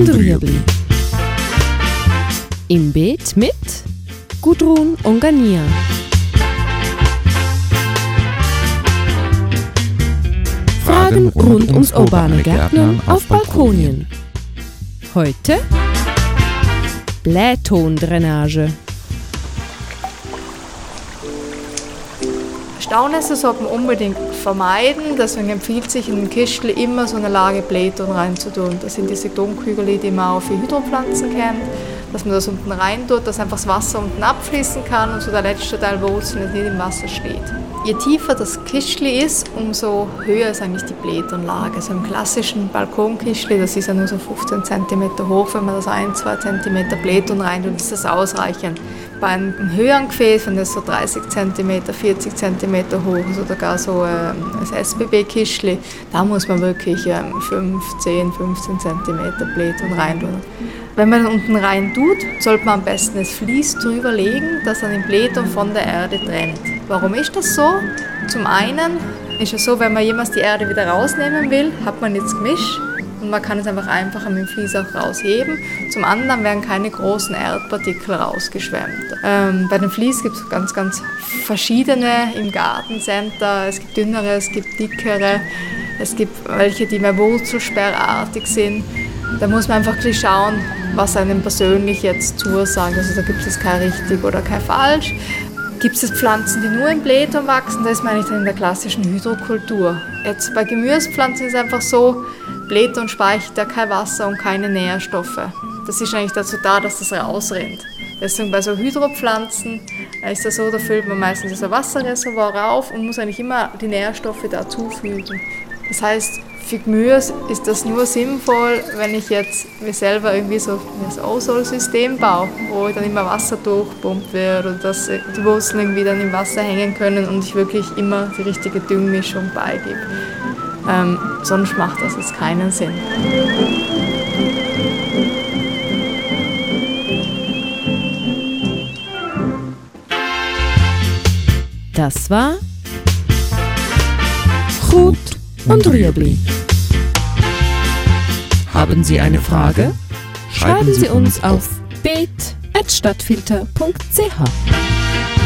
und Rüebli. Im Beet mit Gudrun und Gania. Fragen rund ums urbane Gärtnern auf Balkonien. Heute Blähtondrainage. Staunässe sollte man unbedingt vermeiden, deswegen empfiehlt sich in den Kistel immer so eine Lage Blähton reinzutun. Das sind diese Domkügel, die man auch für Hydropflanzen kennt, dass man das unten rein tut, dass einfach das Wasser unten abfließen kann und so der letzte Teil Wurzeln nicht im Wasser steht. Je tiefer das Kistli ist, umso höher ist eigentlich die Blätternlage. Also im klassischen Balkonkistli, das ist ja nur so 15 cm hoch, wenn man das 1-2 cm Blättern rein tut, ist das ausreichend. Bei einem höheren Gefäß, wenn das so 30 cm, 40 cm hoch ist oder gar so ähm, ein SBB-Kistli, da muss man wirklich ähm, 5, 10, 15 cm Blättern rein tun. Wenn man unten rein tut, sollte man am besten das Vlies drüber legen, das dann den Blättern von der Erde trennt. Warum ist das so? Zum einen ist es so, wenn man jemals die Erde wieder rausnehmen will, hat man jetzt Gemisch und man kann es einfach einfacher mit dem Vlies auch rausheben. Zum anderen werden keine großen Erdpartikel rausgeschwemmt. Ähm, bei dem Vlies gibt es ganz, ganz verschiedene im Gartencenter. Es gibt dünnere, es gibt dickere, es gibt welche, die mehr wurzelsperrartig sind. Da muss man einfach schauen, was einem persönlich jetzt zusagt. Also da gibt es kein richtig oder kein falsch. Gibt es Pflanzen, die nur im Blättern wachsen? Das meine ich dann in der klassischen Hydrokultur. Jetzt bei Gemüsepflanzen ist es einfach so, Blättern speichert ja kein Wasser und keine Nährstoffe. Das ist eigentlich dazu da, dass das rausrennt. Deswegen bei so Hydropflanzen ist das so, da füllt man meistens das Wasserreservoir auf und muss eigentlich immer die Nährstoffe dazufügen. Das heißt, für Gemüse ist das nur sinnvoll, wenn ich jetzt mir selber irgendwie so ein Ozol-System baue, wo dann immer Wasser durchpumpt wird und dass die Wurzeln irgendwie dann im Wasser hängen können und ich wirklich immer die richtige Düngmischung beigebe. Ähm, sonst macht das jetzt keinen Sinn. Das war Gut und Rüebli. Haben Sie eine Frage? Schreiben Sie uns auf beet.stadtfilter.ch.